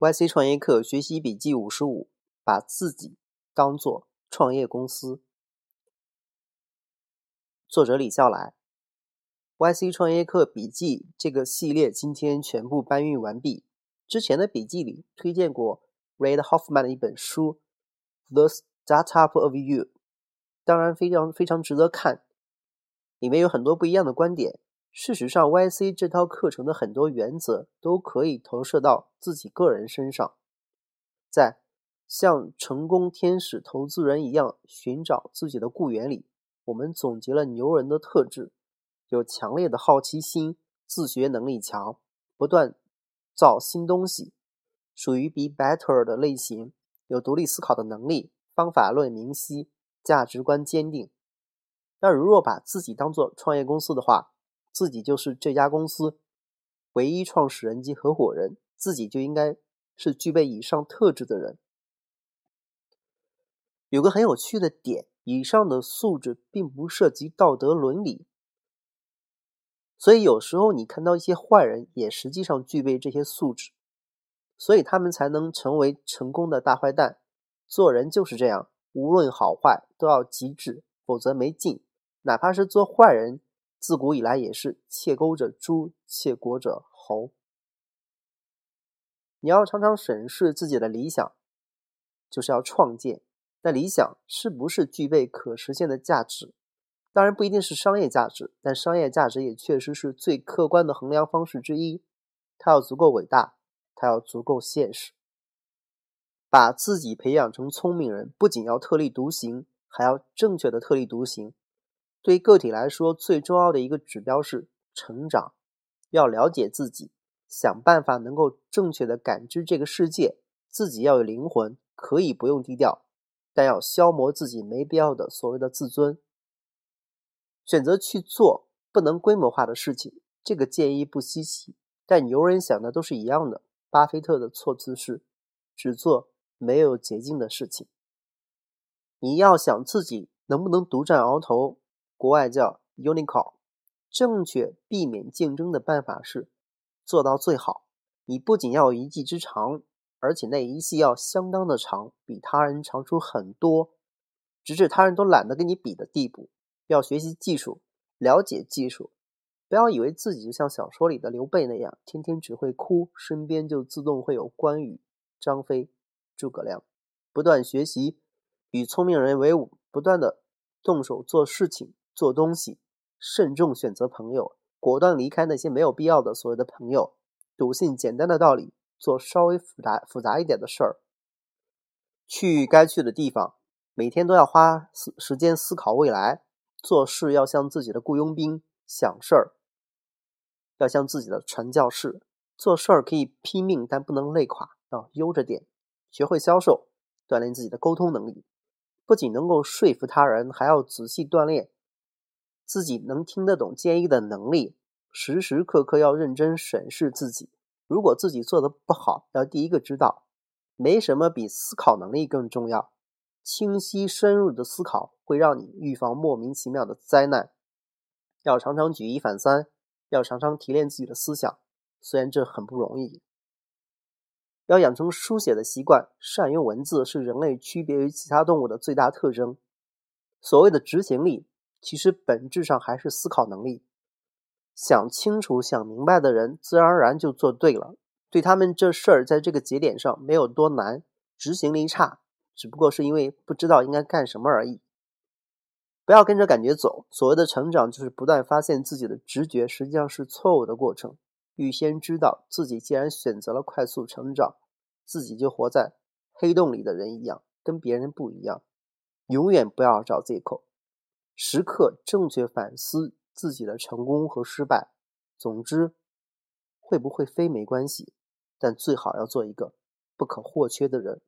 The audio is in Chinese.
YC 创业课学习笔记五十五：把自己当做创业公司。作者李笑来。YC 创业课笔记这个系列今天全部搬运完毕。之前的笔记里推荐过 Red Hoffman 的一本书《The Startup of You》，当然非常非常值得看，里面有很多不一样的观点。事实上，YC 这套课程的很多原则都可以投射到自己个人身上，在像成功天使投资人一样寻找自己的雇员里，我们总结了牛人的特质：有强烈的好奇心，自学能力强，不断造新东西，属于 Be Better 的类型，有独立思考的能力，方法论明晰，价值观坚定。那如若把自己当做创业公司的话，自己就是这家公司唯一创始人及合伙人，自己就应该是具备以上特质的人。有个很有趣的点，以上的素质并不涉及道德伦理，所以有时候你看到一些坏人，也实际上具备这些素质，所以他们才能成为成功的大坏蛋。做人就是这样，无论好坏都要极致，否则没劲。哪怕是做坏人。自古以来也是窃钩者诛，窃国者侯。你要常常审视自己的理想，就是要创建。那理想是不是具备可实现的价值？当然不一定是商业价值，但商业价值也确实是最客观的衡量方式之一。它要足够伟大，它要足够现实。把自己培养成聪明人，不仅要特立独行，还要正确的特立独行。对个体来说，最重要的一个指标是成长。要了解自己，想办法能够正确的感知这个世界。自己要有灵魂，可以不用低调，但要消磨自己没必要的所谓的自尊。选择去做不能规模化的事情，这个建议不稀奇。但牛人想的都是一样的。巴菲特的措辞是：只做没有捷径的事情。你要想自己能不能独占鳌头。国外叫 Unico 正确避免竞争的办法是做到最好。你不仅要有一技之长，而且那一技要相当的长，比他人长出很多，直至他人都懒得跟你比的地步。要学习技术，了解技术，不要以为自己就像小说里的刘备那样，天天只会哭，身边就自动会有关羽、张飞、诸葛亮。不断学习，与聪明人为伍，不断的动手做事情。做东西，慎重选择朋友，果断离开那些没有必要的所谓的朋友，笃信简单的道理，做稍微复杂复杂一点的事儿。去该去的地方，每天都要花时时间思考未来，做事要像自己的雇佣兵，想事儿要像自己的传教士。做事儿可以拼命，但不能累垮，要悠着点。学会销售，锻炼自己的沟通能力，不仅能够说服他人，还要仔细锻炼。自己能听得懂建议的能力，时时刻刻要认真审视自己。如果自己做的不好，要第一个知道。没什么比思考能力更重要。清晰深入的思考会让你预防莫名其妙的灾难。要常常举一反三，要常常提炼自己的思想，虽然这很不容易。要养成书写的习惯，善用文字是人类区别于其他动物的最大特征。所谓的执行力。其实本质上还是思考能力，想清楚、想明白的人，自然而然就做对了。对他们这事儿，在这个节点上没有多难，执行力差，只不过是因为不知道应该干什么而已。不要跟着感觉走。所谓的成长，就是不断发现自己的直觉实际上是错误的过程。预先知道自己既然选择了快速成长，自己就活在黑洞里的人一样，跟别人不一样。永远不要找借口。时刻正确反思自己的成功和失败。总之，会不会飞没关系，但最好要做一个不可或缺的人。